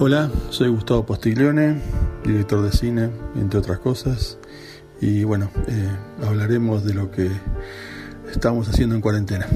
Hola, soy Gustavo Postiglione, director de cine, entre otras cosas, y bueno, eh, hablaremos de lo que estamos haciendo en cuarentena.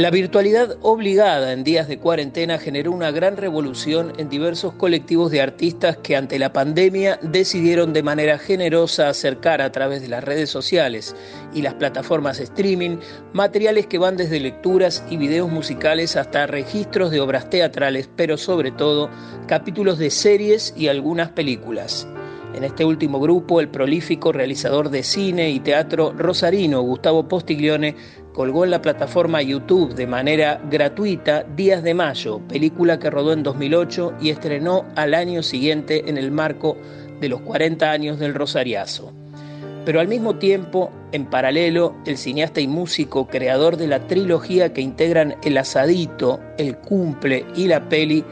La virtualidad obligada en días de cuarentena generó una gran revolución en diversos colectivos de artistas que ante la pandemia decidieron de manera generosa acercar a través de las redes sociales y las plataformas streaming materiales que van desde lecturas y videos musicales hasta registros de obras teatrales, pero sobre todo capítulos de series y algunas películas. En este último grupo, el prolífico realizador de cine y teatro rosarino Gustavo Postiglione colgó en la plataforma YouTube de manera gratuita Días de Mayo, película que rodó en 2008 y estrenó al año siguiente en el marco de los 40 años del Rosariazo. Pero al mismo tiempo, en paralelo, el cineasta y músico creador de la trilogía que integran El Asadito, El Cumple y la peli,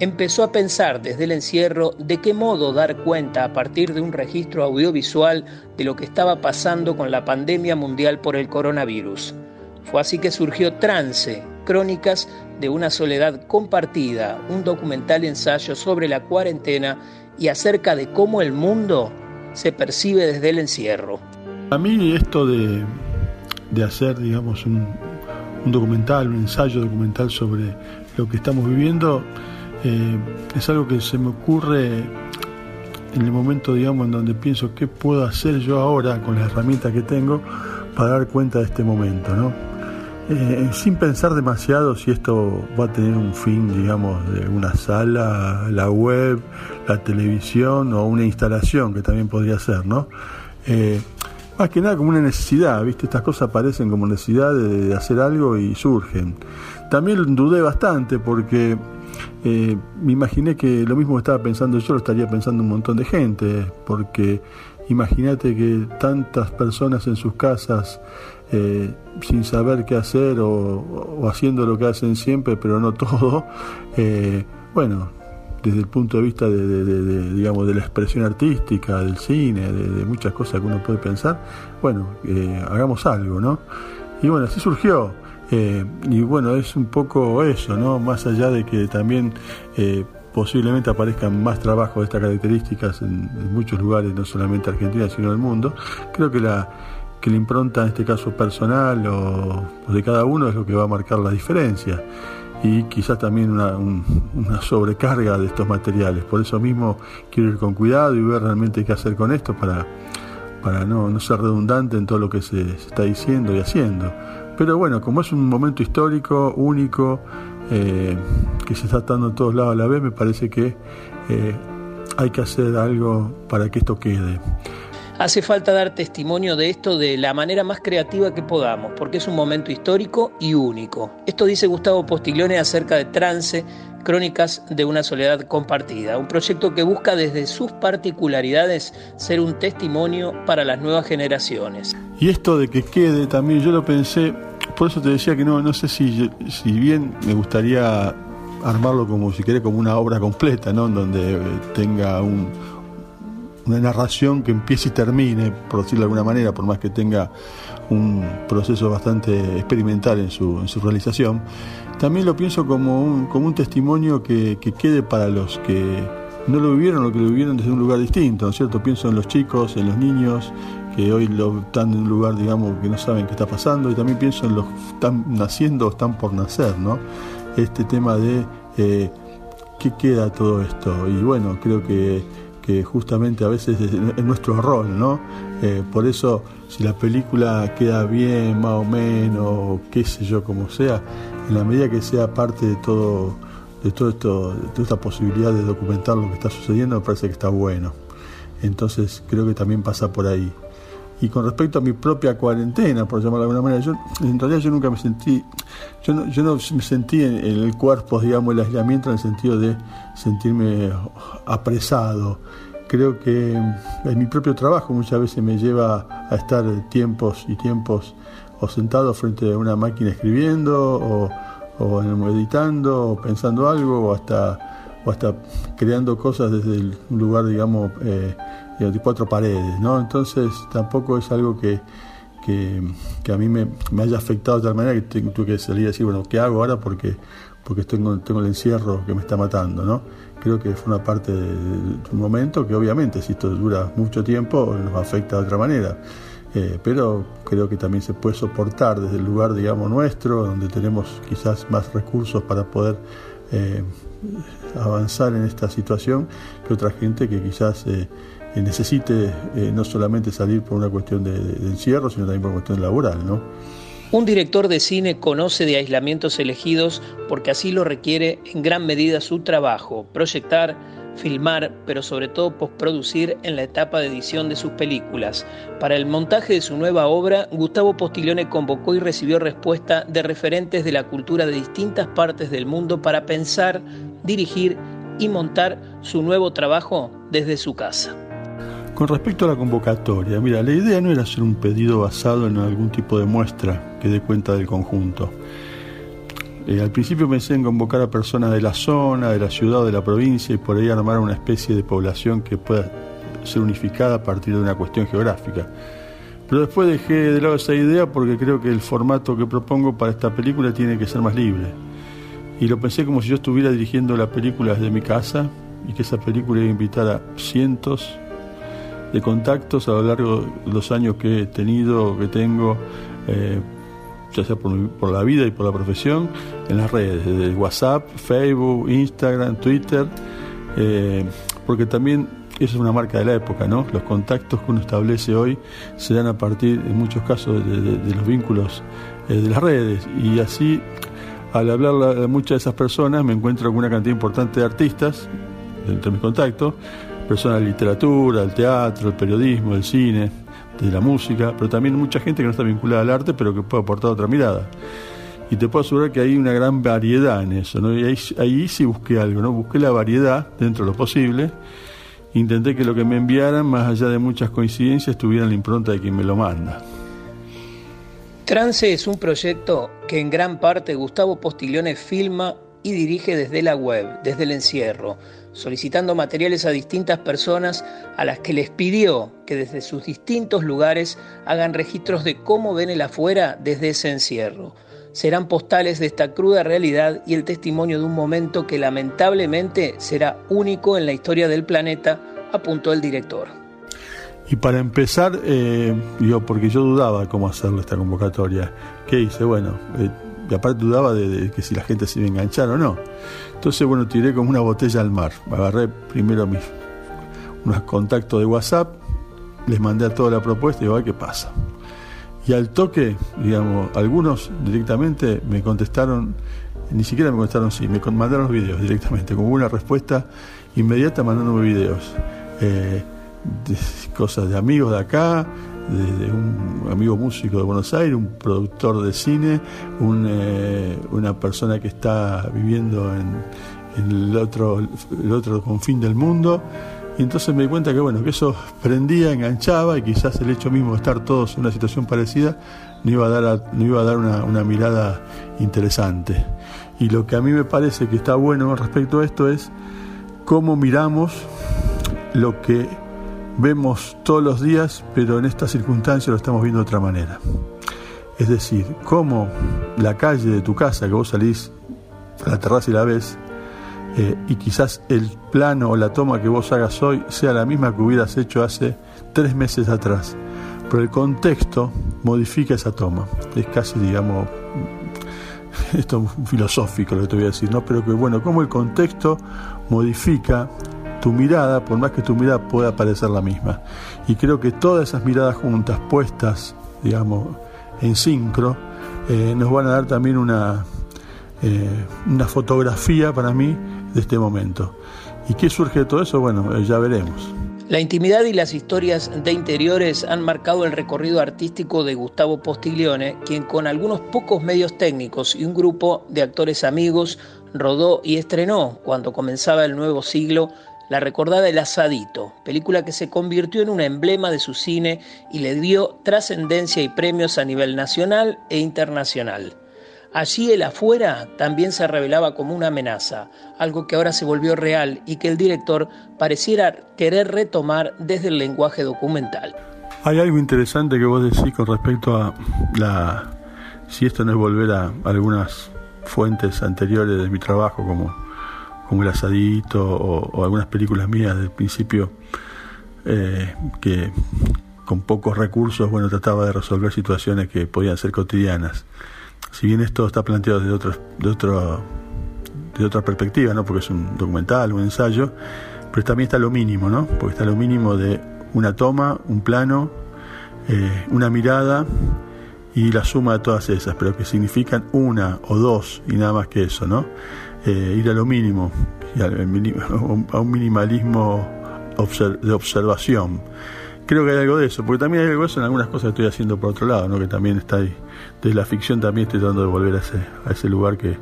empezó a pensar desde el encierro de qué modo dar cuenta a partir de un registro audiovisual de lo que estaba pasando con la pandemia mundial por el coronavirus. Fue así que surgió Trance, Crónicas de una soledad compartida, un documental ensayo sobre la cuarentena y acerca de cómo el mundo se percibe desde el encierro. A mí esto de, hacer, digamos, un, un documental, un ensayo documental sobre lo que estamos viviendo, eh, es algo que se me ocurre en el momento, digamos, en donde pienso qué puedo hacer yo ahora con las herramientas que tengo para dar cuenta de este momento, ¿no? Eh, sin pensar demasiado si esto va a tener un fin, digamos, de una sala, la web, la televisión o una instalación que también podría ser, ¿no? Eh, más que nada como una necesidad, ¿viste? Estas cosas aparecen como necesidad de hacer algo y surgen. También dudé bastante porque eh, me imaginé que lo mismo que estaba pensando yo lo estaría pensando un montón de gente, porque imagínate que tantas personas en sus casas eh, sin saber qué hacer o, haciendo lo que hacen siempre, pero no todo, eh, bueno, desde el punto de vista de, digamos, de la expresión artística, del cine, de, muchas cosas que uno puede pensar, bueno, hagamos algo, ¿no? Y bueno, así surgió. Eh, y bueno, es un poco eso, ¿no? Más allá de que también eh, posiblemente aparezcan más trabajos de estas características en, muchos lugares, no solamente Argentina, sino en el mundo, creo que la, que la impronta, en este caso personal o, de cada uno, es lo que va a marcar la diferencia. Y quizás también una, una sobrecarga de estos materiales. Por eso mismo quiero ir con cuidado y ver realmente qué hacer con esto para, para no, no ser redundante en todo lo que se, se está diciendo y haciendo pero bueno, como es un momento histórico, único, eh, que se está dando en todos lados a la vez, me parece que eh, hay que hacer algo para que esto quede. Hace falta dar testimonio de esto de la manera más creativa que podamos, porque es un momento histórico y único. Esto dice Gustavo Postiglione acerca de Trance, Crónicas de una Soledad Compartida, un proyecto que busca desde sus particularidades ser un testimonio para las nuevas generaciones. Y esto de que quede también, yo lo pensé, por eso te decía que no, no sé si, si bien me gustaría armarlo como si quiere como una obra completa, ¿no? Donde tenga un, una narración que empiece y termine, por decirlo de alguna manera, por más que tenga un proceso bastante experimental en su, en su realización, también lo pienso como un, como un testimonio que, que quede para los que no lo vivieron o que lo vivieron desde un lugar distinto, ¿no es cierto? Pienso en los chicos, en los niños, que hoy lo, están en un lugar, digamos, que no saben qué está pasando, y también pienso en los que están naciendo o están por nacer, ¿no? Este tema de eh, qué queda todo esto. Y bueno, creo que que justamente a veces es nuestro rol, ¿no? Eh, por eso, si la película queda bien, más o menos, qué sé yo, como sea, en la medida que sea parte de todo, de todo esto, de toda esta posibilidad de documentar lo que está sucediendo, me parece que está bueno. Entonces, creo que también pasa por ahí. Y con respecto a mi propia cuarentena, por llamarlo de alguna manera, yo en realidad yo nunca me sentí, yo no, yo no me sentí en, el cuerpo, digamos, el aislamiento en el sentido de sentirme apresado. Creo que en mi propio trabajo muchas veces me lleva a estar tiempos y tiempos o sentado frente a una máquina escribiendo o, o editando o pensando algo o hasta o hasta creando cosas desde el lugar digamos eh, de cuatro paredes, ¿no? Entonces tampoco es algo que, que, a mí me, haya afectado de tal manera que tuve que salir a decir, bueno, ¿qué hago ahora? Porque, porque tengo, tengo el encierro que me está matando, ¿no? Creo que fue una parte de, un momento que obviamente si esto dura mucho tiempo nos afecta de otra manera. Eh, pero creo que también se puede soportar desde el lugar, digamos, nuestro, donde tenemos quizás más recursos para poder eh, avanzar en esta situación que otra gente que quizás eh, necesite no solamente salir por una cuestión de, de, encierro, sino también por una cuestión laboral, ¿no? Un director de cine conoce de aislamientos elegidos porque así lo requiere en gran medida su trabajo, proyectar, filmar, pero sobre todo postproducir en la etapa de edición de sus películas. Para el montaje de su nueva obra, Gustavo Postiglione convocó y recibió respuesta de referentes de la cultura de distintas partes del mundo para pensar, dirigir y montar su nuevo trabajo desde su casa. Con respecto a la convocatoria, mira, la idea no era hacer un pedido basado en algún tipo de muestra que dé cuenta del conjunto. Eh, al principio pensé en convocar a personas de la zona, de la ciudad o de la provincia y por ahí armar una especie de población que pueda ser unificada a partir de una cuestión geográfica. Pero después dejé de lado esa idea porque creo que el formato que propongo para esta película tiene que ser más libre. Y lo pensé como si yo estuviera dirigiendo la película desde mi casa y que esa película iba a invitar a cientos de contactos a lo largo de los años que he tenido, que tengo, eh, ya sea por, la vida y por la profesión, en las redes, desde WhatsApp, Facebook, Instagram, Twitter, eh, porque también eso es una marca de la época, ¿no? Los contactos que uno establece hoy se dan a partir, en muchos casos, de, los vínculos eh, de las redes. Y así, al hablar a muchas de esas personas, me encuentro con una cantidad importante de artistas, entre mis contactos, personas de literatura, del teatro, el periodismo, del cine, de la música, pero también mucha gente que no está vinculada al arte, pero que puede aportar otra mirada. Y te puedo asegurar que hay una gran variedad en eso, ¿no? Y ahí, sí busqué algo, ¿no? Busqué la variedad dentro de lo posible. Intenté que lo que me enviaran, más allá de muchas coincidencias, tuviera la impronta de quien me lo manda. Trance es un proyecto que en gran parte Gustavo Postiglione filma y dirige desde la web, desde el encierro, solicitando materiales a distintas personas a las que les pidió que desde sus distintos lugares hagan registros de cómo ven el afuera desde ese encierro. Serán postales de esta cruda realidad y el testimonio de un momento que lamentablemente será único en la historia del planeta, apuntó el director. Y para empezar, eh, porque yo dudaba cómo hacerle esta convocatoria, ¿qué hice? Bueno, eh, y aparte dudaba de, que si la gente se iba a enganchar o no. Entonces, bueno, tiré como una botella al mar. Agarré primero mis unos contactos de WhatsApp, les mandé a toda la propuesta y digo, a ver qué pasa. Y al toque, digamos, algunos directamente me contestaron, ni siquiera me contestaron sí, me mandaron los videos directamente, como una respuesta inmediata mandándome videos. Eh, cosas de amigos de acá, de, un amigo músico de Buenos Aires, un productor de cine, eh, una persona que está viviendo en, el, otro, el otro confín del mundo. Y entonces me di cuenta que bueno, que eso prendía, enganchaba y quizás el hecho mismo de estar todos en una situación parecida no iba a dar, no iba a dar una, una mirada interesante. Y lo que a mí me parece que está bueno respecto a esto es cómo miramos lo que vemos todos los días, pero en esta circunstancia lo estamos viendo de otra manera. Es decir, cómo la calle de tu casa, que vos salís la terraza y la ves, eh, y quizás el plano o la toma que vos hagas hoy sea la misma que hubieras hecho hace tres meses atrás. Pero el contexto modifica esa toma. Es casi, digamos, esto es filosófico lo que te voy a decir, ¿no? Pero que bueno, cómo el contexto modifica tu mirada, por más que tu mirada pueda parecer la misma. Y creo que todas esas miradas juntas, puestas, digamos, en sincro, eh, nos van a dar también una, eh, una fotografía para mí de este momento. ¿Y qué surge de todo eso? Bueno, eh, ya veremos. La intimidad y las historias de interiores han marcado el recorrido artístico de Gustavo Postiglione, quien con algunos pocos medios técnicos y un grupo de actores amigos rodó y estrenó, cuando comenzaba el nuevo siglo, la recordada El Asadito, película que se convirtió en un emblema de su cine y le dio trascendencia y premios a nivel nacional e internacional. Allí el afuera también se revelaba como una amenaza, algo que ahora se volvió real y que el director pareciera querer retomar desde el lenguaje documental. Hay algo interesante que vos decís con respecto a la si esto no es volver a algunas fuentes anteriores de mi trabajo, como, como El Asadito o, algunas películas mías del principio, eh, que con pocos recursos, bueno, trataba de resolver situaciones que podían ser cotidianas. Si bien esto está planteado desde otro, de otro de otra perspectiva, ¿no? porque es un documental, un ensayo, pero también está lo mínimo, ¿no? porque está lo mínimo de una toma, un plano, eh, una mirada y la suma de todas esas, pero que significan una o dos y nada más que eso, ¿no? Eh, ir a lo mínimo, a un minimalismo de observación. Creo que hay algo de eso, porque también hay algo de eso en algunas cosas que estoy haciendo por otro lado, ¿no? que también está ahí. De la ficción también estoy tratando de volver a ese, a ese lugar que,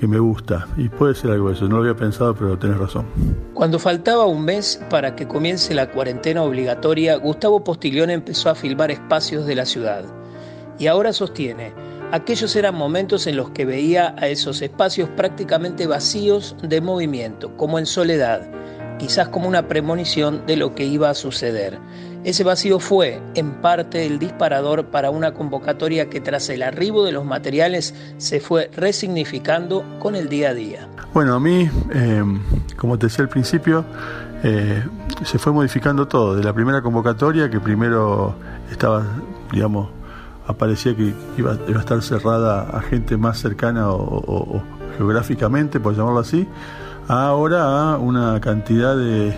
que me gusta. Y puede ser algo de eso, no lo había pensado, pero tenés razón. Cuando faltaba un mes para que comience la cuarentena obligatoria, Gustavo Postiglione empezó a filmar espacios de la ciudad. Y ahora sostiene, aquellos eran momentos en los que veía a esos espacios prácticamente vacíos de movimiento, como en soledad, quizás como una premonición de lo que iba a suceder. Ese vacío fue, en parte, el disparador para una convocatoria que tras el arribo de los materiales se fue resignificando con el día a día. Bueno, a mí, eh, como te decía al principio, eh, se fue modificando todo. De la primera convocatoria, que primero estaba, digamos, aparecía que iba, a estar cerrada a gente más cercana o geográficamente, por llamarlo así, ahora a una cantidad de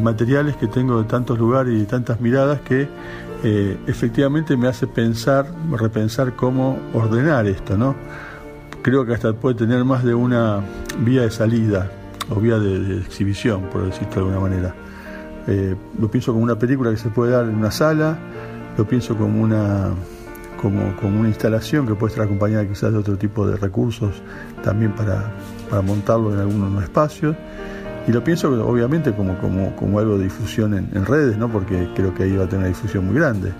materiales que tengo de tantos lugares y de tantas miradas que eh, efectivamente me hace pensar, repensar cómo ordenar esto, ¿no? Creo que hasta puede tener más de una vía de salida o vía de, exhibición, por decirlo de alguna manera. Eh, lo pienso como una película que se puede dar en una sala, lo pienso como una como, como, una instalación que puede estar acompañada quizás de otro tipo de recursos también para, para montarlo en algunos espacios y lo pienso obviamente como, como, como algo de difusión en, redes, ¿no? porque creo que ahí va a tener una difusión muy grande.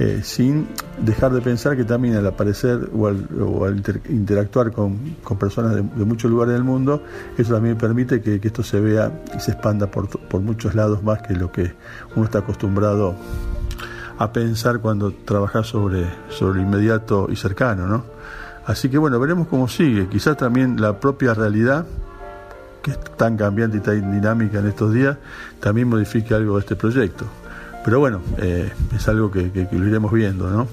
Eh, sin dejar de pensar que también al aparecer o al, interactuar con, personas de, muchos lugares del mundo, eso también permite que, esto se vea y se expanda por, por, muchos lados más que lo que uno está acostumbrado a pensar cuando trabaja sobre, sobre lo inmediato y cercano. ¿no? Así que bueno, veremos cómo sigue. Quizás también la propia realidad que es tan cambiante y tan dinámica en estos días, también modifique algo de este proyecto. Pero bueno, eh, es algo que, lo iremos viendo, ¿no?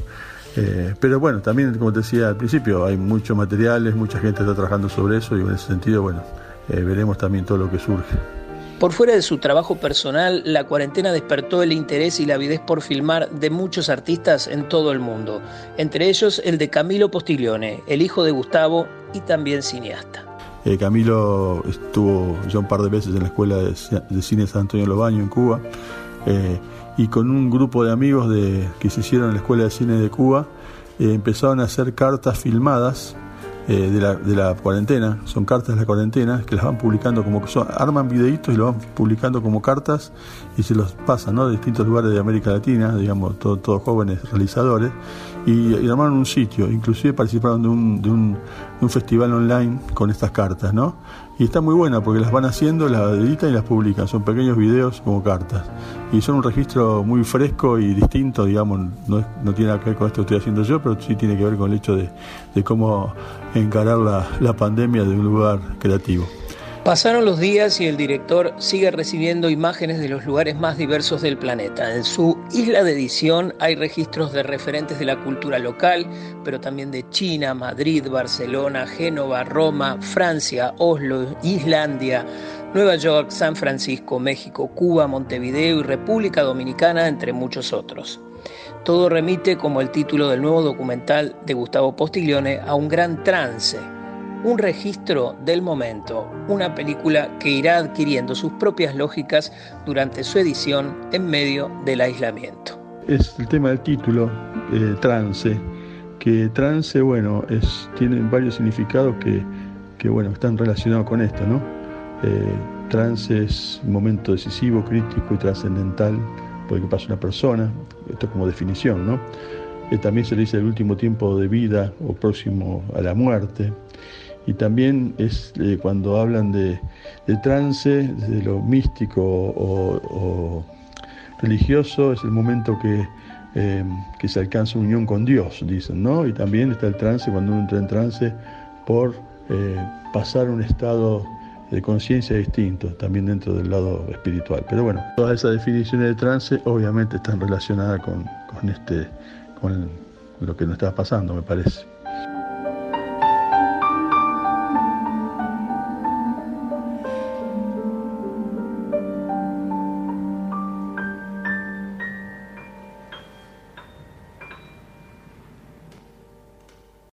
Eh, pero bueno, también, como te decía al principio, hay muchos materiales, mucha gente está trabajando sobre eso y en ese sentido, bueno, eh, veremos también todo lo que surge. Por fuera de su trabajo personal, la cuarentena despertó el interés y la avidez por filmar de muchos artistas en todo el mundo, entre ellos el de Camilo Postiglione, el hijo de Gustavo y también cineasta. Eh, Camilo estuvo ya un par de veces en la Escuela de, Cine San Antonio Lobaño en Cuba eh, y con un grupo de amigos de, que se hicieron en la Escuela de Cine de Cuba eh, empezaron a hacer cartas filmadas de, la, de, la, cuarentena, son cartas de la cuarentena que las van publicando como son, arman videitos y lo van publicando como cartas y se los pasan ¿no? de distintos lugares de América Latina, digamos, todos jóvenes realizadores y, armaron un sitio, inclusive participaron de un, de un, un, festival online con estas cartas, ¿no? Y está muy buena porque las van haciendo, las editan y las publican, son pequeños videos como cartas. Y son un registro muy fresco y distinto, digamos, no, no tiene nada que ver con esto que estoy haciendo yo, pero sí tiene que ver con el hecho de, de cómo encarar la, la pandemia de un lugar creativo. Pasaron los días y el director sigue recibiendo imágenes de los lugares más diversos del planeta. En su isla de edición hay registros de referentes de la cultura local, pero también de China, Madrid, Barcelona, Génova, Roma, Francia, Oslo, Islandia, Nueva York, San Francisco, México, Cuba, Montevideo y República Dominicana, entre muchos otros. Todo remite, como el título del nuevo documental de Gustavo Postiglione, a un gran trance un registro del momento, una película que irá adquiriendo sus propias lógicas durante su edición en medio del aislamiento. Es el tema del título, eh, trance, que trance, bueno, tiene varios significados que, bueno, están relacionados con esto, ¿no? Eh, trance es un momento decisivo, crítico y trascendental por que pasa una persona, esto como definición, ¿no? Eh, también se le dice el último tiempo de vida o próximo a la muerte y también es eh, cuando hablan de, trance, de lo místico o, religioso, es el momento que, eh, que, se alcanza unión con Dios, dicen, ¿no? Y también está el trance, cuando uno entra en trance, por eh, pasar un estado de conciencia distinto, también dentro del lado espiritual. Pero bueno, todas esas definiciones de trance obviamente están relacionadas con, con, este, con lo que nos está pasando, me parece.